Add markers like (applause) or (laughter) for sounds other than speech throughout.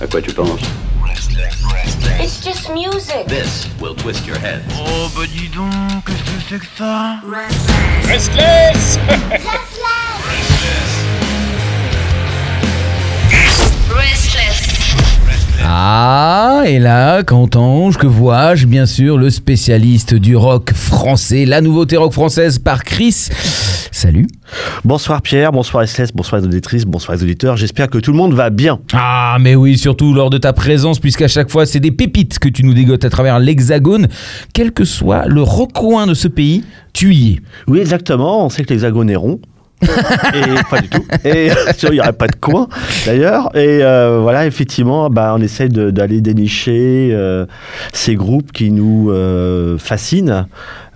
À quoi tu penses It's just music. This will twist your head. Oh bah dis donc, qu'est-ce que c'est que ça Restless Restless. Ah, et là, qu'entends-je, que vois-je Bien sûr, le spécialiste du rock français, la nouveauté rock française par Chris. Salut. Bonsoir Pierre, bonsoir SLS, bonsoir les auditrices, bonsoir les auditeurs. J'espère que tout le monde va bien. Ah, mais oui, surtout lors de ta présence, puisqu'à chaque fois, c'est des pépites que tu nous dégotes à travers l'Hexagone. Quel que soit le recoin de ce pays, tu y es. Oui, exactement. On sait que l'hexagone est rond. (laughs) et pas du tout. Et il n'y aurait pas de coin d'ailleurs. Et euh, voilà, effectivement, bah, on essaie d'aller dénicher euh, ces groupes qui nous euh, fascinent euh,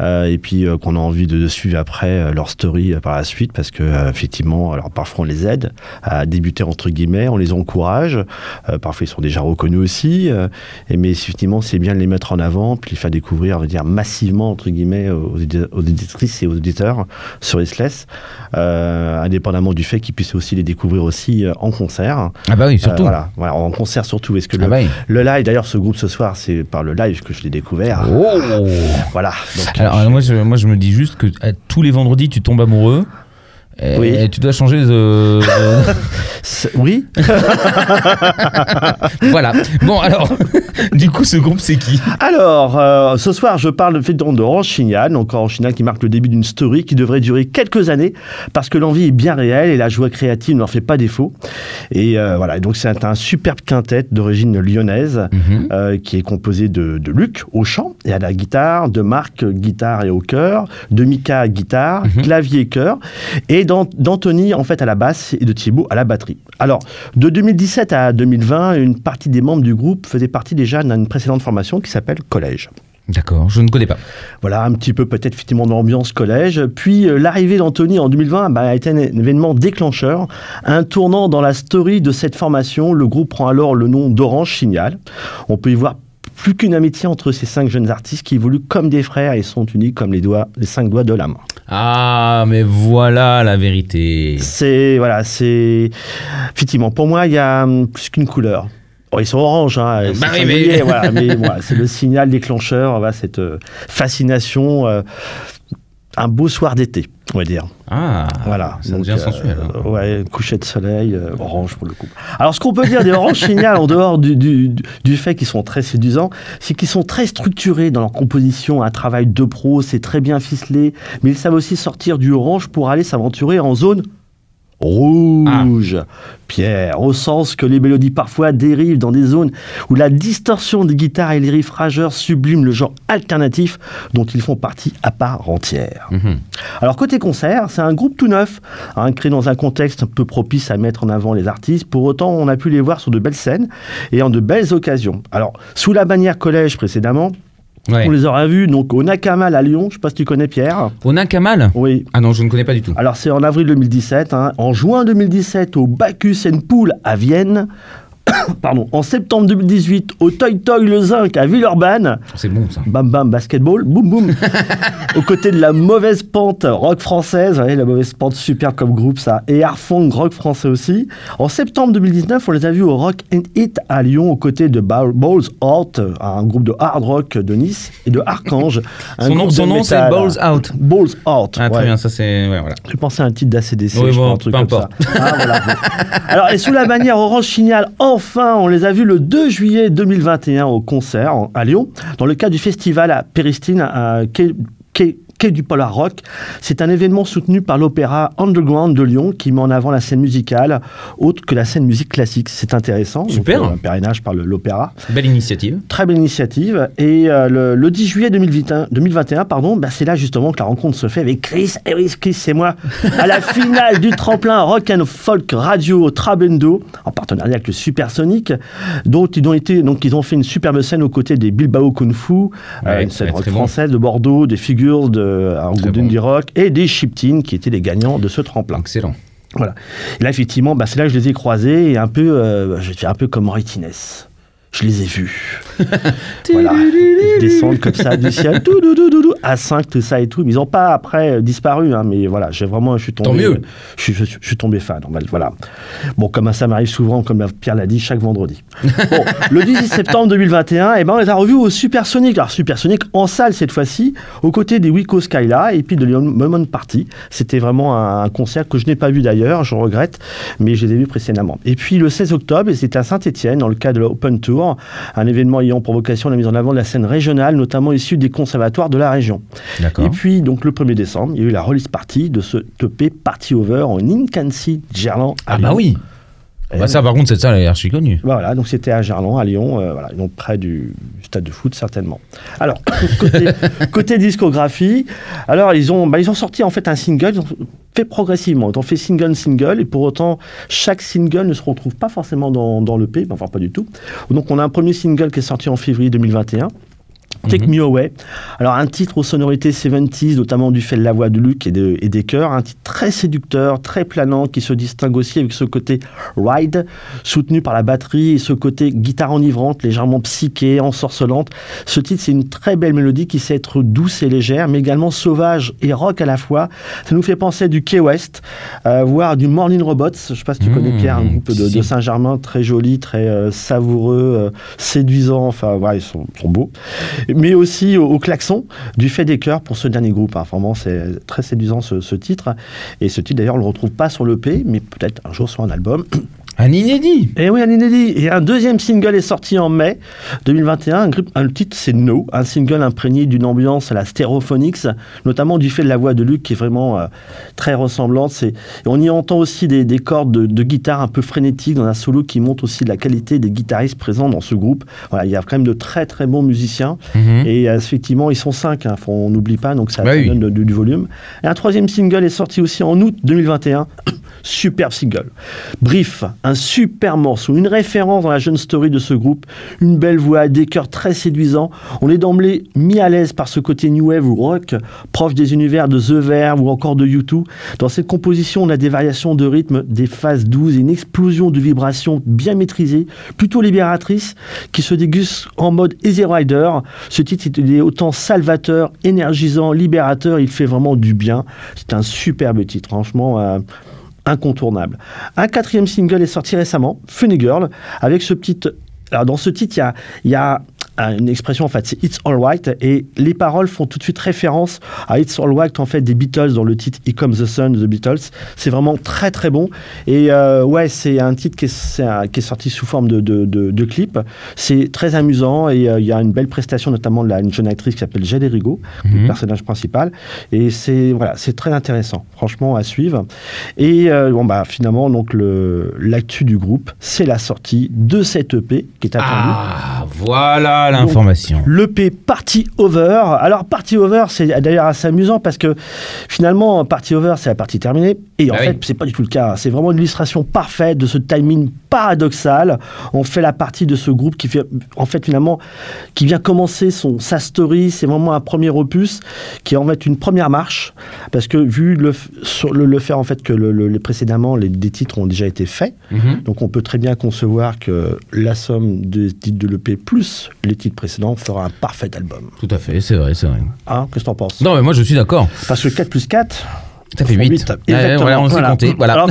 et puis euh, qu'on a envie de, de suivre après euh, leur story euh, par la suite parce que euh, effectivement, alors parfois on les aide à débuter entre guillemets, on les encourage. Euh, parfois ils sont déjà reconnus aussi. euh, et mais effectivement, c'est bien de les mettre en avant puis les faire découvrir, on va dire massivement entre guillemets aux, aux éditrices et aux auditeurs sur Isless, euh, indépendamment du fait qu'ils puissent aussi les découvrir aussi euh, en concert. Ah bah oui, Euh, surtout. voilà, voilà, en concert surtout. Est-ce que Ah le, bah oui. le live, d'ailleurs, ce groupe ce soir, c'est par le live que je l'ai découvert. Oh Voilà. Donc, Alors, alors, moi, je, moi, je me dis juste que euh, tous les vendredis, tu tombes amoureux. Et, Oui. et tu dois changer de. (laughs) oui. (laughs) voilà. Bon, alors, (laughs) du coup, ce groupe, c'est qui? Alors, euh, ce soir, je parle effectivement de donc Orange Signal qui marque le début d'une story qui devrait durer quelques années parce que l'envie est bien réelle et la joie créative ne leur fait pas défaut. Et euh, voilà, Et donc c'est un superbe quintet d'origine lyonnaise Mhm. euh, qui est composé de, de Luc au chant et à la guitare, de Marc guitare et au chœur, de Mika guitare, clavier et chœur, et d'An- d'Anthony en fait à la basse et de Thibaut à la batterie. Alors, de 2017 à 2020, une partie des membres du groupe faisait partie déjà d'une précédente formation qui s'appelle Collège. D'accord, je ne connais pas. Voilà, un petit peu peut-être effectivement d'ambiance collège. Puis euh, l'arrivée d'Anthony en 2020 bah, a été un événement déclencheur. Un tournant dans la story de cette formation, le groupe prend alors le nom d'Orange Signal. On peut y voir plus qu'une amitié entre ces cinq jeunes artistes qui évoluent comme des frères et sont unis comme les doigts, les cinq doigts de la main. Ah, mais voilà la vérité. C'est voilà, c'est effectivement pour moi il y a hum, plus qu'une couleur. Oh, ils sont orange, hein, c'est Bah oui, singulier, mais- voilà, mais (laughs) voilà, c'est le signal déclencheur, voilà, cette euh, fascination, euh, un beau soir d'été, on va dire. Ah, Voilà. Ça Donc, devient euh, sensuel. hein. ouais, coucher de soleil, euh, orange pour le coup. Alors, ce qu'on peut dire des oranges (laughs) signal, en dehors du, du, du fait qu'ils sont très séduisants, c'est qu'ils sont très structurés dans leur composition. Un travail de pro, c'est très bien ficelé, mais ils savent aussi sortir du orange pour aller s'aventurer en zone rouge. Pierre, au sens que les mélodies parfois dérivent dans des zones où la distorsion des guitares et les riffs rageurs subliment le genre alternatif dont ils font partie à part entière. Mhm. Alors côté concert, c'est un groupe tout neuf, hein, créé dans un contexte un peu propice à mettre en avant les artistes. Pour autant, on a pu les voir sur de belles scènes et en de belles occasions. Alors sous la bannière collège précédemment, Ouais. on les aura vus donc au Nakamal à Lyon. Je sais pas si tu connais Pierre. Au Nakamal Oui. Ah non, je ne connais pas du tout. Alors c'est en avril 2017, hein. en juin 2017 au Bacchus Pool à Vienne, (coughs) pardon, en septembre 2018 au Toy Toy Le Zinc à Villeurbanne, C'est bon ça. bam bam basketball, boum boum, (laughs) aux côtés de la mauvaise pente rock française, vous voyez, la mauvaise pente super comme groupe ça, et Arfong rock français aussi. En septembre 2019, on les a vus au Rock and Hit à Lyon aux côtés de Ba- Balls Out, un groupe de hard rock de Nice, et de Archange, (laughs) Son nom, son nom c'est. Balls Out. Balls Out. Ah, très ouais. bien, ça c'est. Ouais, voilà. Pensé à un titre d'ACDC, Oui, bon, un truc peu comme importe. ça. Ah, voilà. Alors, et sous la bannière Orange Signal, enfin, on les a vus le 2 juillet 2021 au concert à Lyon, dans le cadre du festival à Péristine, à quai du Polar Rock. C'est un événement soutenu par l'opéra Underground de Lyon qui met en avant la scène musicale, autre que la scène musique classique. C'est intéressant. Donc, Super. euh, un parrainage par l'opéra. Belle initiative. Très belle initiative. Et euh, le, le 10 juillet 2021, 2021 pardon, bah, c'est là justement que la rencontre se fait avec Chris. Et oui, Chris, c'est moi. À la finale du tremplin Rock and Folk Radio Trabendo, en partenariat avec le Supersonic, dont ils ont, été, donc, ils ont fait une superbe scène aux côtés des Bilbao Kung Fu, euh, Ouais, une scène rock bon. française de Bordeaux, des figures de un Très groupe bon. d'indie rock et des Chiptines qui étaient les gagnants de ce tremplin. Excellent. Voilà. Et là, effectivement, bah, c'est là que je les ai croisés et un peu, euh, je un peu comme Roy Tines. Je les ai vus. (laughs) voilà. Ils descendent comme ça du ciel, tout, tout, tout, tout, tout, à 5, tout ça et tout. Ils n'ont pas après euh, disparu, hein, mais voilà, j'ai vraiment, je suis tombé. Tant mieux. Je, suis- je suis- je suis tombé fan. Voilà. Bon, comme ça m'arrive souvent, comme Pierre l'a dit, chaque vendredi. (laughs) Bon, le 18 septembre 2021, eh ben, on les a revus au Supersonic. Alors, Supersonic en salle cette fois-ci, aux côtés des Wico Skyla et puis de Leon Moment Party. C'était vraiment un, un concert que je n'ai pas vu d'ailleurs, je regrette, mais je les ai vus précédemment. Et puis le 16 octobre, et c'était à Saint-Etienne, dans le cadre de l'Open Tour, un événement ayant pour vocation la mise en avant de la scène régionale, notamment issue des conservatoires de la région. Et puis, donc, le 1er décembre, il y a eu la release party de ce EP Party Over en Incancy, Gerland. à Ah bah Lyon. oui. Et Bah ça par contre cette salle est archi connue. voilà, donc c'était à Gerland, à Lyon, euh, voilà, donc près du stade de foot certainement. Alors (laughs) côté, côté discographie, alors ils ont, bah, ils ont sorti en fait un single, fait progressivement, ont fait single single et pour autant chaque single ne se retrouve pas forcément dans, dans l'EP, enfin pas du tout. Donc on a un premier single qui est sorti en février 2021. Take Me Away. Alors, un titre aux sonorités 70s, notamment du fait de la voix de Luc et, de- et des chœurs. Un titre très séducteur, très planant, qui se distingue aussi avec ce côté ride, soutenu par la batterie, et ce côté guitare enivrante, légèrement psyché, ensorcelante. Ce titre, c'est une très belle mélodie qui sait être douce et légère, mais également sauvage et rock à la fois. Ça nous fait penser du Key West, euh, voire du Morning Robots. Je sais pas si tu Mmh, connais Pierre, un groupe de, Saint-Germain très joli, très euh, savoureux, euh, séduisant. Enfin, voilà, ils sont, sont beaux mais aussi au, klaxon du fait des chœurs pour ce dernier groupe. hein. C'est très séduisant ce, ce titre. Et ce titre, d'ailleurs, on le retrouve pas sur l'EP, mais peut-être un jour sur un album. Un inédit. Et oui, un inédit. Et un deuxième single est sorti en mai 2021. Un, groupe- un- le titre, c'est No, un single imprégné d'une ambiance à la Stereophonics, notamment du fait de la voix de Luc qui est vraiment euh, très ressemblante. C'est- on y entend aussi des, des cordes de, de guitare un peu frénétiques dans un solo qui montre aussi la qualité des guitaristes présents dans ce groupe. Voilà, il y a quand même de très très bons musiciens. Mhm. Et euh, effectivement, ils sont cinq, hein, on n'oublie pas, donc ça, Bah ça oui. donne du volume. Et un troisième single est sorti aussi en août 2021. Superbe single. Brief, un super morceau, une référence dans la jeune story de ce groupe, une belle voix, des chœurs très séduisants. On est d'emblée mis à l'aise par ce côté new wave ou rock, proche des univers de The Verve ou encore de U2. Dans cette composition, on a des variations de rythme, des phases douces et une explosion de vibrations bien maîtrisée, plutôt libératrice, qui se déguste en mode Easy Rider. Ce titre est autant salvateur, énergisant, libérateur, il fait vraiment du bien. C'est un superbe titre, franchement. euh, incontournable. Un quatrième single est sorti récemment, Funny Girl, avec ce petit... Alors dans ce titre, il y a une expression en fait, c'est It's Alright, et les paroles font tout de suite référence à It's Alright en fait des Beatles dans le titre Here Comes the Sun The Beatles. C'est vraiment très très bon. Et euh, ouais, c'est un titre qui est, qui sorti sous forme de, de, de- de clip. C'est très amusant et euh, il y a une belle prestation notamment de la, une jeune actrice qui s'appelle Jade Rigo, le personnage principal. Et c'est voilà, c'est très intéressant, franchement à suivre. Et euh, bon bah finalement donc le l'actu du groupe, c'est la sortie de cette EP qui est attendue. Ah voilà l'information. L'EP Party Over. Alors, Party Over, c'est d'ailleurs assez amusant parce que finalement, Party Over, c'est la partie terminée. Et en Ah fait, oui. c'est pas du tout le cas. C'est vraiment une illustration parfaite de ce timing paradoxal. On fait la partie de ce groupe qui fait, en fait, finalement, qui vient commencer son, sa story. C'est vraiment un premier opus qui est en fait une première marche. Parce que vu le, sur le, le fait, en fait, que le, le- précédemment, les, des titres ont déjà été faits. Mhm. Donc on peut très bien concevoir que la somme des titres de l'EP plus les titres précédents fera un parfait album. Tout à fait, c'est vrai, c'est vrai. Hein, Qu'est-ce que t'en penses? Non mais moi je suis d'accord. Parce que 4 plus 4, Ça fait font 8. huit. Exactement. voilà, on s'est Voilà. compté. Voilà. Alors,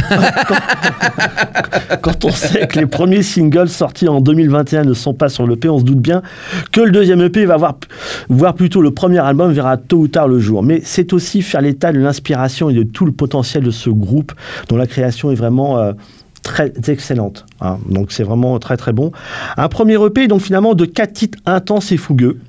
quand, quand on sait que les premiers singles sortis en 2021 ne sont pas sur l'EP, on se doute bien que le deuxième EP va voir, voire plutôt le premier album verra tôt ou tard le jour. Mais c'est aussi faire l'état de l'inspiration et de tout le potentiel de ce groupe dont la création est vraiment... euh, très excellente. hein. Donc c'est vraiment très très bon. Un premier EP donc finalement de quatre titres intenses et fougueux.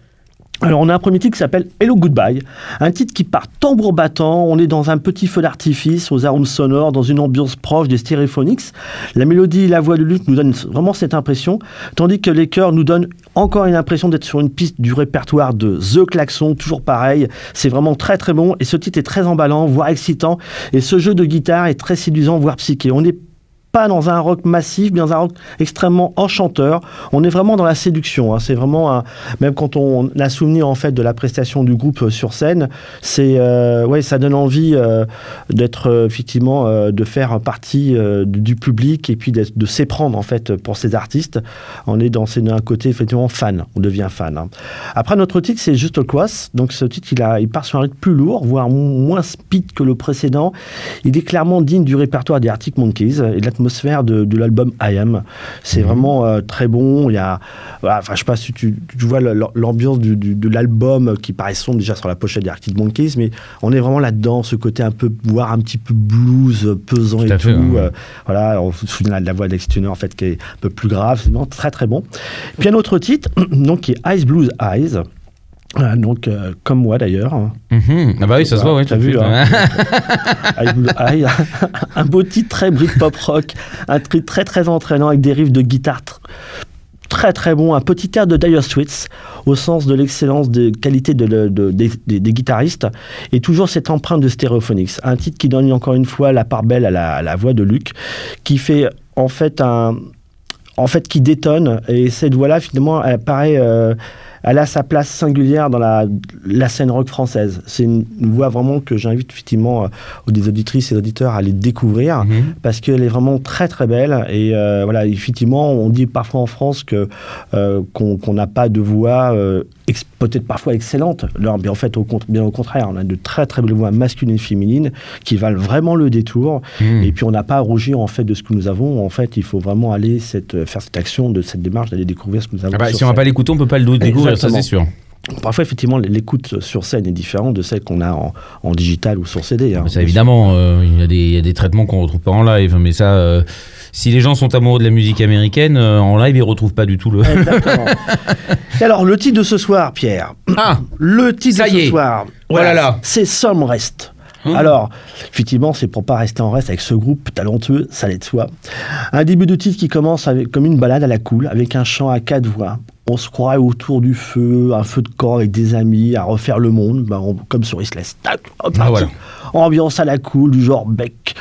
Alors on a un premier titre qui s'appelle Hello Goodbye, un titre qui part tambour battant, on est dans un petit feu d'artifice, aux arômes sonores, dans une ambiance proche des Stereophonics. La mélodie et la voix de Luc nous donnent vraiment cette impression, tandis que les chœurs nous donnent encore une impression d'être sur une piste du répertoire de The Klaxon, toujours pareil, c'est vraiment très très bon, et ce titre est très emballant, voire excitant, et ce jeu de guitare est très séduisant, voire psyché. On est pas dans un rock massif, mais dans un rock extrêmement enchanteur. On est vraiment dans la séduction. hein. C'est vraiment même quand on a souvenir en fait de la prestation du groupe euh, sur scène, c'est euh, ouais, ça donne envie euh, d'être effectivement de faire partie du public et puis de s'éprendre en fait pour ces artistes. On est dans un côté effectivement fan. On devient fan. hein. Après notre titre c'est Just Cross. Donc ce titre il a il part sur un rythme plus lourd, voire moins speed que le précédent. Il est clairement digne du répertoire des Arctic Monkeys et de l'atmosphère de, de l'album I Am. C'est vraiment euh, très bon. Il y a, voilà, enfin, je sais pas si tu, tu vois l'ambiance du- du- de l'album qui paraît sombre déjà sur la pochette des Arctic Monkeys, mais on est vraiment là-dedans, ce côté un peu, voire un petit peu blues, euh, pesant Tout et tout. fait. Euh, voilà, on se souvient de la voix d'Alex Turner en fait qui est un peu plus grave. C'est vraiment très très bon. Puis un autre titre, (clears throat) donc qui est Eyes Blues Eyes. Voilà, donc euh, comme moi d'ailleurs. hein. Mhm. Ah bah oui, ça se voit, ouais. T'as vu, hein. (laughs) Eyes. un beau titre très Britpop rock, un titre très très entraînant avec des riffs de guitare tr- très très bon, un petit air de Dire Straits au sens de l'excellence de qualité de, de- de- des, guitaristes et toujours cette empreinte de Stereophonics. Un titre qui donne encore une fois la part belle à la, à la voix de Luc, qui fait en fait un en fait qui détonne et cette voix là finalement elle paraît euh, elle a sa place singulière dans la, la scène rock française. C'est une, une voix vraiment que j'invite effectivement euh, des auditrices et auditeurs à aller découvrir Mhm. parce qu'elle est vraiment très très belle et euh, voilà effectivement on dit parfois en France que euh, qu'on n'a pas de voix peut-être parfois excellente Non, mais en fait au, bien au contraire on a de très très belles voix masculines et féminines qui valent vraiment le détour Mhm. et puis on n'a pas à rougir en fait de ce que nous avons en fait il faut vraiment aller cette, euh, faire cette action de cette démarche d'aller découvrir ce que nous avons Ah bah, si on va scène. pas l'écouter, on peut pas le découvrir, ça c'est sûr. Parfois effectivement l'écoute sur scène est différente de celle qu'on a en, en digital ou sur CD hein. Ça, évidemment, euh, il y, a des- il y a des traitements qu'on retrouve pas en live, mais ça, euh, si les gens sont amoureux de la musique américaine, euh, en live, ils retrouvent pas du tout le. Exactement. (laughs) Et alors, le titre de ce soir, Pierre. Ah Le titre Ça de y ce est. soir. Oh là là. C'est Some Rest. Hum. Alors, effectivement, c'est pour pas rester en reste avec ce groupe talentueux, ça l'est de soi. Un début de titre qui commence avec, comme une balade à la cool, avec un chant à quatre voix. On se croirait autour du feu, un feu de camp avec des amis, à refaire le monde, ben, on- comme sur Islas. Tac, hop, Ah, voilà. Ambiance à la cool, du genre Beck.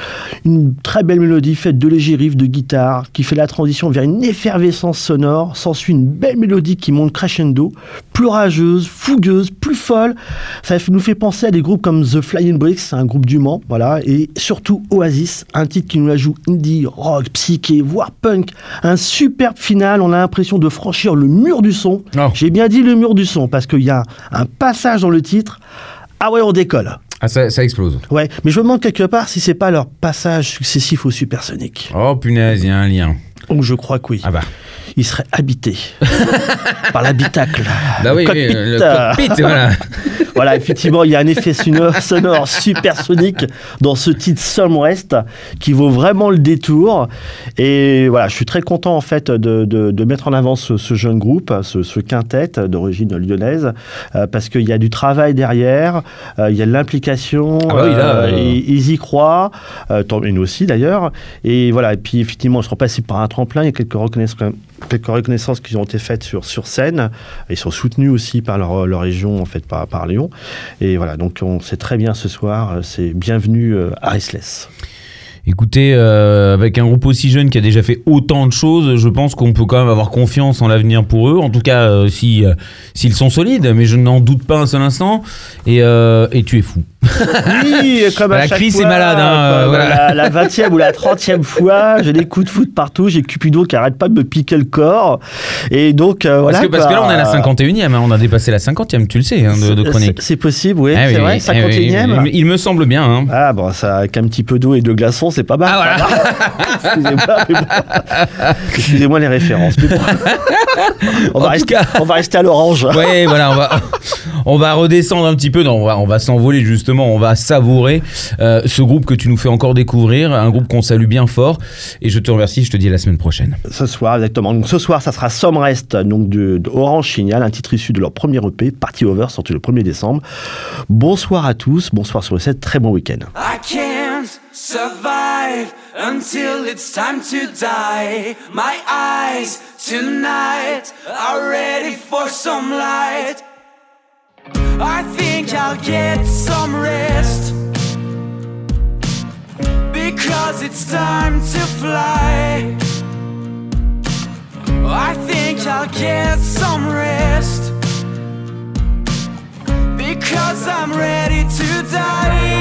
Une très belle mélodie faite de légers riffs de guitare qui fait la transition vers une effervescence sonore. S'ensuit une belle mélodie qui monte crescendo, plus rageuse, fougueuse, plus folle. Ça nous fait penser à des groupes comme The Flying Bricks, un groupe du Mans, voilà, et surtout Oasis, un titre qui nous la joue indie, rock, psyché, voire punk. Un superbe final, on a l'impression de franchir le mur du son. Oh. J'ai bien dit le mur du son parce qu'il y a un passage dans le titre. Ah ouais, on décolle. Ah, ça, ça explose. Ouais, mais je me demande quelque part si c'est pas leur passage successif au supersonique. Oh punaise, il y a un lien. Ou je crois que oui. Ah bah. Il serait habité (laughs) par l'habitacle. Bah oui, oui, cockpit. le cockpit, voilà. (laughs) Voilà, effectivement, il y a un effet sonore, (laughs) sonore supersonique dans ce titre Rest qui vaut vraiment le détour. Et voilà, je suis très content en fait de, de- de mettre en avant ce, ce jeune groupe, ce, ce quintet d'origine lyonnaise, euh, parce qu'il y a du travail derrière, euh, il y a de l'implication, Ah bah oui, euh, ils y croient, tant- et nous aussi d'ailleurs. Et voilà, et puis effectivement, ils sont passés par un tremplin, il y a quelques reconnaissances, qui ont été faites sur, sur scène. Ils sont soutenus aussi par leur, région, en fait, par, par Lyon. Et voilà, donc on sait très bien ce soir, euh, c'est bienvenue euh, à Restless. Écoutez, euh, avec un groupe aussi jeune qui a déjà fait autant de choses, je pense qu'on peut quand même avoir confiance en l'avenir pour eux. En tout cas, euh, si euh, s'ils sont solides, mais je n'en doute pas un seul instant. Et, et tu es fou. (laughs) Oui, comme à La chaque crise fois, est malade, hein, voilà. La, 20e ou la 30e fois, j'ai des coups de foot partout, j'ai Cupido qui arrête pas de me piquer le corps. Et donc, voilà. parce, que, parce que là, on est à la 51e, hein, on a dépassé la 50e, tu le sais, hein, de, chronique. C'est possible, oui, Ah c'est oui, vrai, oui, 51e. oui, il, il me semble bien. hein. Ah bon, ça avec un petit peu d'eau et de glaçons, c'est pas mal. Ah, voilà. (laughs) Excusez-moi, bon. Les références. bon. on, va rester, cas- on va rester à l'orange. (laughs) Ouais, voilà, on va, on va redescendre un petit peu. Non, on va, on va s'envoler justement. On va savourer euh, ce groupe que tu nous fais encore découvrir, un groupe qu'on salue bien fort. Et je te remercie. Je te dis à la semaine prochaine. Ce soir, exactement. Donc ce soir, ça sera Some Rest, donc de, de Orange Signal, un titre issu de leur premier EP, Party Over, sorti le 1er décembre. Bonsoir à tous, bonsoir sur le 7, très bon week-end. survive until it's time to die. My eyes tonight are ready for some light. I think I'll get some rest because it's time to fly. I think I'll get some rest because I'm ready to die.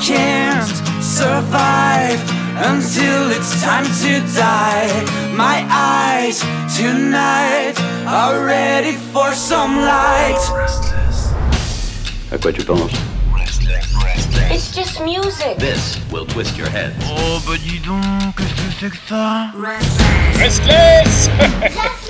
can't survive until it's time to die. My eyes tonight are ready for some light. I bet you don't. It's just music. This will twist your head. Oh, but dis donc, qu'est-ce que que ça Restless Restless (laughs)